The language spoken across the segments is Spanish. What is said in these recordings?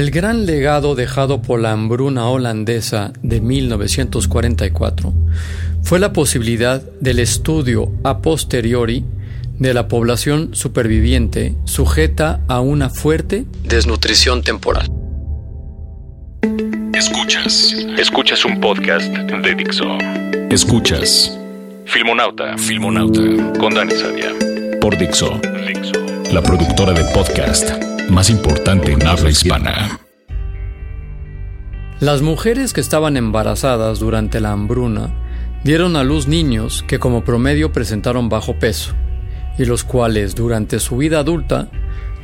El gran legado dejado por la hambruna holandesa de 1944 fue la posibilidad del estudio a posteriori de la población superviviente sujeta a una fuerte desnutrición temporal. Escuchas. Escuchas un podcast de Dixo. Escuchas. Filmonauta. Filmonauta. Con Dani Sadia. Por Dixo. Dixo. La productora de podcast más importante en habla hispana. Las mujeres que estaban embarazadas durante la hambruna dieron a luz niños que como promedio presentaron bajo peso y los cuales durante su vida adulta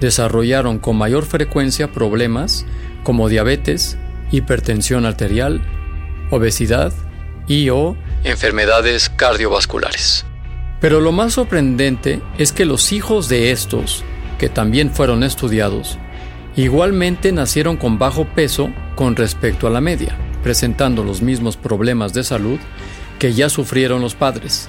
desarrollaron con mayor frecuencia problemas como diabetes, hipertensión arterial, obesidad y o enfermedades cardiovasculares. Pero lo más sorprendente es que los hijos de estos que también fueron estudiados, igualmente nacieron con bajo peso con respecto a la media, presentando los mismos problemas de salud que ya sufrieron los padres,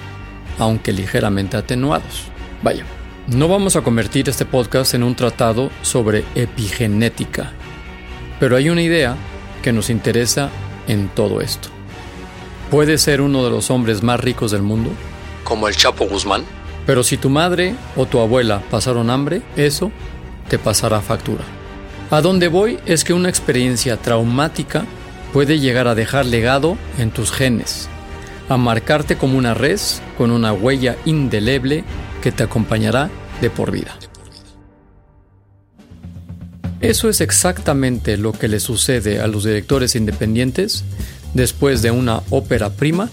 aunque ligeramente atenuados. Vaya, no vamos a convertir este podcast en un tratado sobre epigenética, pero hay una idea que nos interesa en todo esto. ¿Puede ser uno de los hombres más ricos del mundo? Como el Chapo Guzmán. Pero si tu madre o tu abuela pasaron hambre, eso te pasará factura. A donde voy es que una experiencia traumática puede llegar a dejar legado en tus genes, a marcarte como una res con una huella indeleble que te acompañará de por vida. Eso es exactamente lo que le sucede a los directores independientes después de una ópera prima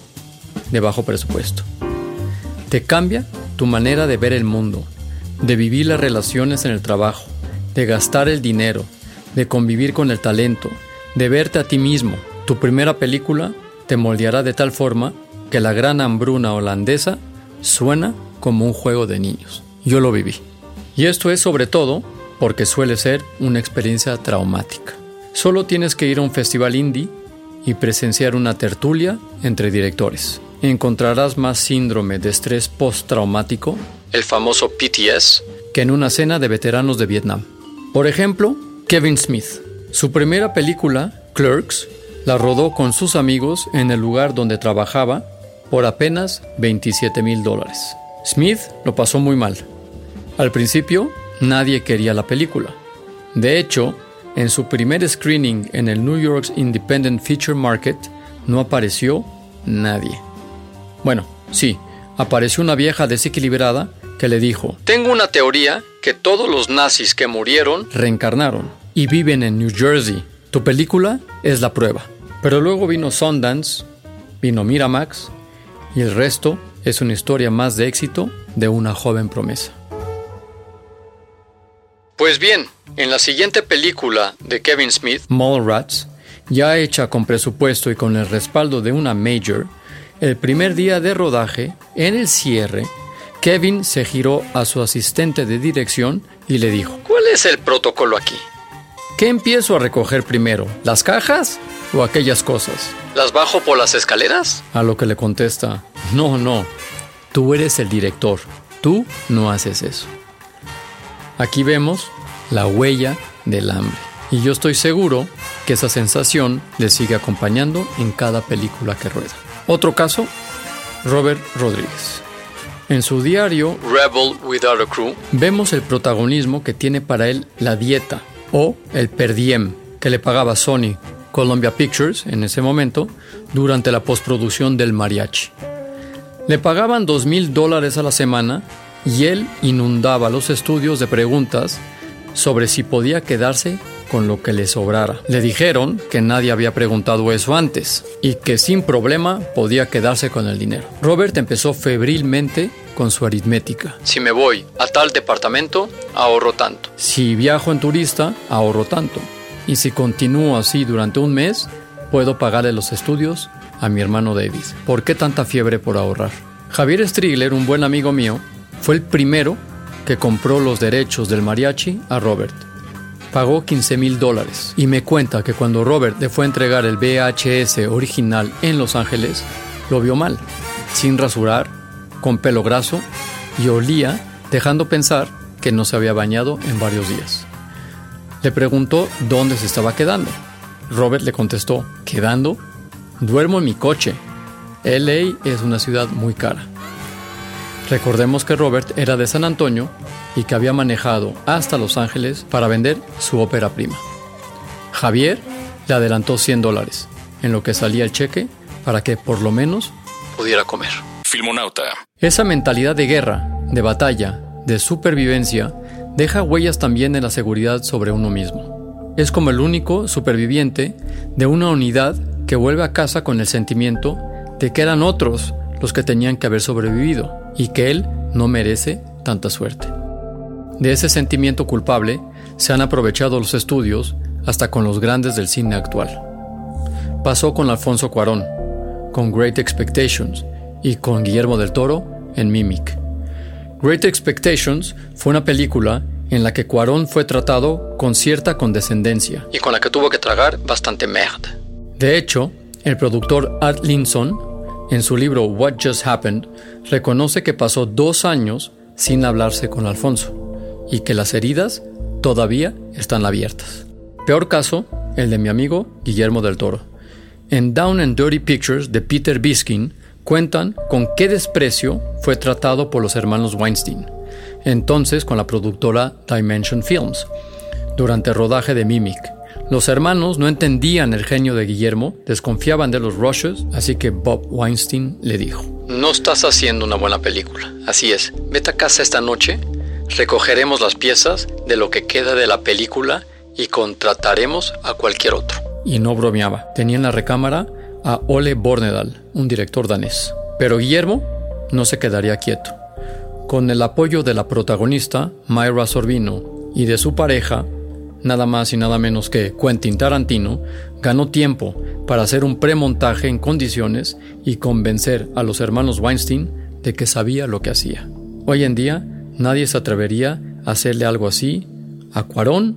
de bajo presupuesto. Te cambia tu manera de ver el mundo, de vivir las relaciones en el trabajo, de gastar el dinero, de convivir con el talento, de verte a ti mismo. Tu primera película te moldeará de tal forma que la gran hambruna holandesa suena como un juego de niños. Yo lo viví. Y esto es sobre todo porque suele ser una experiencia traumática. Solo tienes que ir a un festival indie y presenciar una tertulia entre directores encontrarás más síndrome de estrés postraumático, el famoso PTS, que en una cena de veteranos de Vietnam. Por ejemplo, Kevin Smith. Su primera película, Clerks, la rodó con sus amigos en el lugar donde trabajaba por apenas 27 mil dólares. Smith lo pasó muy mal. Al principio, nadie quería la película. De hecho, en su primer screening en el New York's Independent Feature Market, no apareció nadie. Bueno, sí, apareció una vieja desequilibrada que le dijo, Tengo una teoría que todos los nazis que murieron reencarnaron y viven en New Jersey. Tu película es la prueba. Pero luego vino Sundance, vino Miramax y el resto es una historia más de éxito de una joven promesa. Pues bien, en la siguiente película de Kevin Smith, Mallrats, ya hecha con presupuesto y con el respaldo de una major, el primer día de rodaje, en el cierre, Kevin se giró a su asistente de dirección y le dijo, ¿cuál es el protocolo aquí? ¿Qué empiezo a recoger primero? ¿Las cajas o aquellas cosas? ¿Las bajo por las escaleras? A lo que le contesta, no, no, tú eres el director, tú no haces eso. Aquí vemos la huella del hambre. Y yo estoy seguro que esa sensación le sigue acompañando en cada película que rueda. Otro caso, Robert Rodríguez. En su diario Rebel Without a Crew vemos el protagonismo que tiene para él la dieta o el per diem que le pagaba Sony Columbia Pictures en ese momento durante la postproducción del mariachi. Le pagaban dos mil dólares a la semana y él inundaba los estudios de preguntas sobre si podía quedarse con lo que le sobrara. Le dijeron que nadie había preguntado eso antes y que sin problema podía quedarse con el dinero. Robert empezó febrilmente con su aritmética. Si me voy a tal departamento, ahorro tanto. Si viajo en turista, ahorro tanto. Y si continúo así durante un mes, puedo pagarle los estudios a mi hermano David. ¿Por qué tanta fiebre por ahorrar? Javier Strigler, un buen amigo mío, fue el primero que compró los derechos del mariachi a Robert. Pagó 15 mil dólares y me cuenta que cuando Robert le fue a entregar el VHS original en Los Ángeles, lo vio mal, sin rasurar, con pelo graso y olía, dejando pensar que no se había bañado en varios días. Le preguntó dónde se estaba quedando. Robert le contestó, ¿quedando? Duermo en mi coche. LA es una ciudad muy cara. Recordemos que Robert era de San Antonio y que había manejado hasta Los Ángeles para vender su ópera prima. Javier le adelantó 100 dólares, en lo que salía el cheque para que por lo menos pudiera comer. Filmonauta. Esa mentalidad de guerra, de batalla, de supervivencia, deja huellas también en la seguridad sobre uno mismo. Es como el único superviviente de una unidad que vuelve a casa con el sentimiento de que eran otros los que tenían que haber sobrevivido y que él no merece tanta suerte. De ese sentimiento culpable se han aprovechado los estudios hasta con los grandes del cine actual. Pasó con Alfonso Cuarón, con Great Expectations y con Guillermo del Toro en Mimic. Great Expectations fue una película en la que Cuarón fue tratado con cierta condescendencia y con la que tuvo que tragar bastante merde. De hecho, el productor Art Linson en su libro What Just Happened, reconoce que pasó dos años sin hablarse con Alfonso y que las heridas todavía están abiertas. Peor caso, el de mi amigo Guillermo del Toro. En Down and Dirty Pictures de Peter Biskin cuentan con qué desprecio fue tratado por los hermanos Weinstein, entonces con la productora Dimension Films, durante el rodaje de Mimic, los hermanos no entendían el genio de Guillermo, desconfiaban de los Rushes, así que Bob Weinstein le dijo, No estás haciendo una buena película. Así es, vete a casa esta noche, recogeremos las piezas de lo que queda de la película y contrataremos a cualquier otro. Y no bromeaba, tenía en la recámara a Ole Bornedal, un director danés. Pero Guillermo no se quedaría quieto. Con el apoyo de la protagonista, Myra Sorbino, y de su pareja, nada más y nada menos que Quentin Tarantino, ganó tiempo para hacer un premontaje en condiciones y convencer a los hermanos Weinstein de que sabía lo que hacía. Hoy en día, nadie se atrevería a hacerle algo así a Cuarón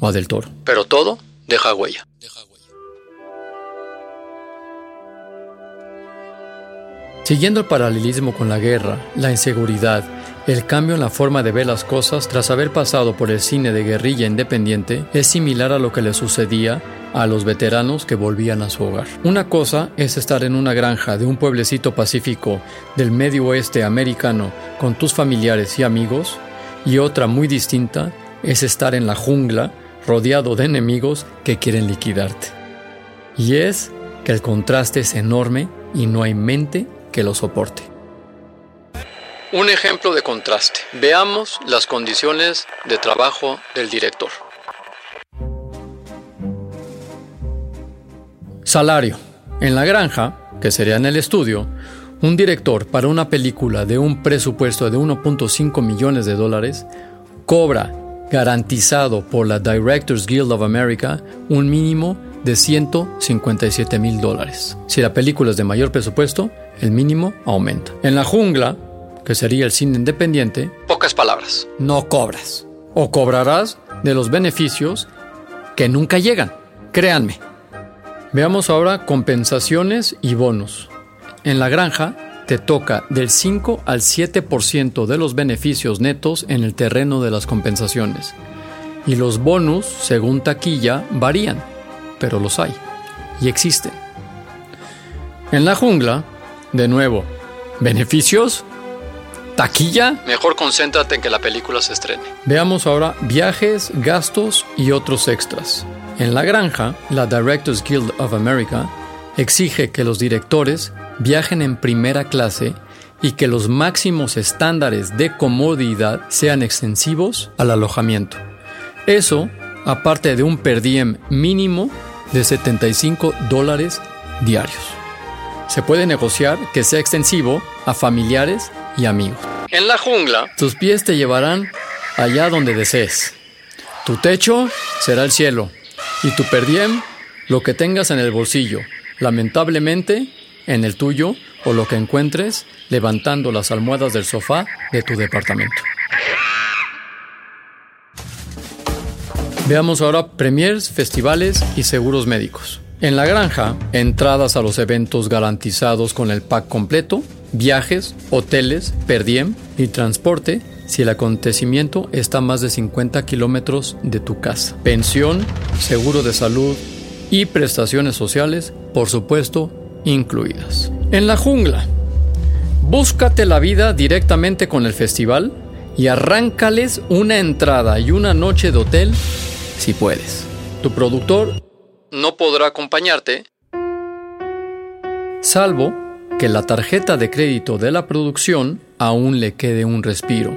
o a Del Toro. Pero todo deja huella. Siguiendo el paralelismo con la guerra, la inseguridad el cambio en la forma de ver las cosas tras haber pasado por el cine de guerrilla independiente es similar a lo que le sucedía a los veteranos que volvían a su hogar. Una cosa es estar en una granja de un pueblecito pacífico del medio oeste americano con tus familiares y amigos, y otra muy distinta es estar en la jungla rodeado de enemigos que quieren liquidarte. Y es que el contraste es enorme y no hay mente que lo soporte. Un ejemplo de contraste. Veamos las condiciones de trabajo del director. Salario. En la granja, que sería en el estudio, un director para una película de un presupuesto de 1.5 millones de dólares cobra, garantizado por la Directors Guild of America, un mínimo de 157 mil dólares. Si la película es de mayor presupuesto, el mínimo aumenta. En la jungla, que sería el cine independiente, pocas palabras, no cobras. O cobrarás de los beneficios que nunca llegan, créanme. Veamos ahora compensaciones y bonos. En la granja te toca del 5 al 7% de los beneficios netos en el terreno de las compensaciones. Y los bonus, según taquilla, varían, pero los hay y existen. En la jungla, de nuevo, beneficios ¿Taquilla? Mejor concéntrate en que la película se estrene. Veamos ahora viajes, gastos y otros extras. En la granja, la Directors Guild of America exige que los directores viajen en primera clase y que los máximos estándares de comodidad sean extensivos al alojamiento. Eso, aparte de un per diem mínimo de 75 dólares diarios. Se puede negociar que sea extensivo a familiares y amigos. En la jungla, tus pies te llevarán allá donde desees. Tu techo será el cielo y tu per diem lo que tengas en el bolsillo. Lamentablemente, en el tuyo o lo que encuentres levantando las almohadas del sofá de tu departamento. Veamos ahora premiers, festivales y seguros médicos. En la granja, entradas a los eventos garantizados con el pack completo, viajes, hoteles, per diem y transporte si el acontecimiento está a más de 50 kilómetros de tu casa. Pensión, seguro de salud y prestaciones sociales, por supuesto, incluidas. En la jungla, búscate la vida directamente con el festival y arráncales una entrada y una noche de hotel si puedes. Tu productor no podrá acompañarte, salvo que la tarjeta de crédito de la producción aún le quede un respiro,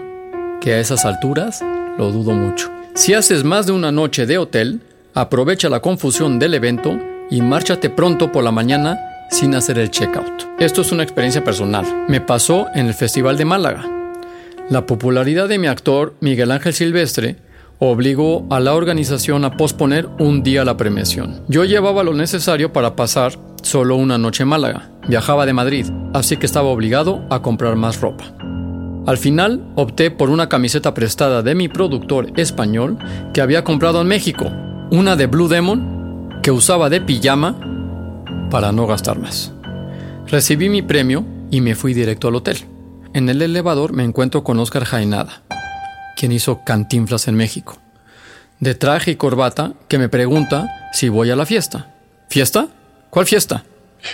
que a esas alturas lo dudo mucho. Si haces más de una noche de hotel, aprovecha la confusión del evento y márchate pronto por la mañana sin hacer el checkout. Esto es una experiencia personal. Me pasó en el Festival de Málaga. La popularidad de mi actor, Miguel Ángel Silvestre, obligó a la organización a posponer un día la premiación. Yo llevaba lo necesario para pasar solo una noche en Málaga. Viajaba de Madrid, así que estaba obligado a comprar más ropa. Al final opté por una camiseta prestada de mi productor español que había comprado en México, una de Blue Demon que usaba de pijama para no gastar más. Recibí mi premio y me fui directo al hotel. En el elevador me encuentro con Oscar Jainada, quien hizo Cantinflas en México, de traje y corbata, que me pregunta si voy a la fiesta. ¿Fiesta? ¿Cuál fiesta?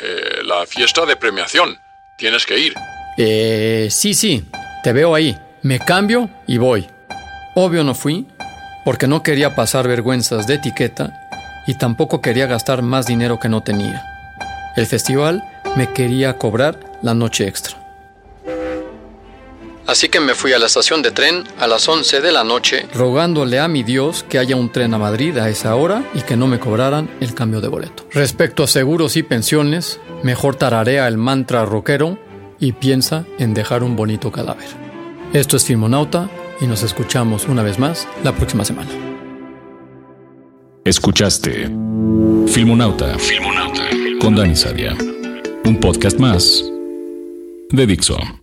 Eh, la fiesta de premiación. Tienes que ir. Eh, sí, sí, te veo ahí. Me cambio y voy. Obvio no fui, porque no quería pasar vergüenzas de etiqueta y tampoco quería gastar más dinero que no tenía. El festival me quería cobrar la noche extra. Así que me fui a la estación de tren a las 11 de la noche, rogándole a mi Dios que haya un tren a Madrid a esa hora y que no me cobraran el cambio de boleto. Respecto a seguros y pensiones, mejor tararea el mantra rockero y piensa en dejar un bonito cadáver. Esto es Filmonauta y nos escuchamos una vez más la próxima semana. Escuchaste Filmonauta, con Dani Sadia, un podcast más de Dixo.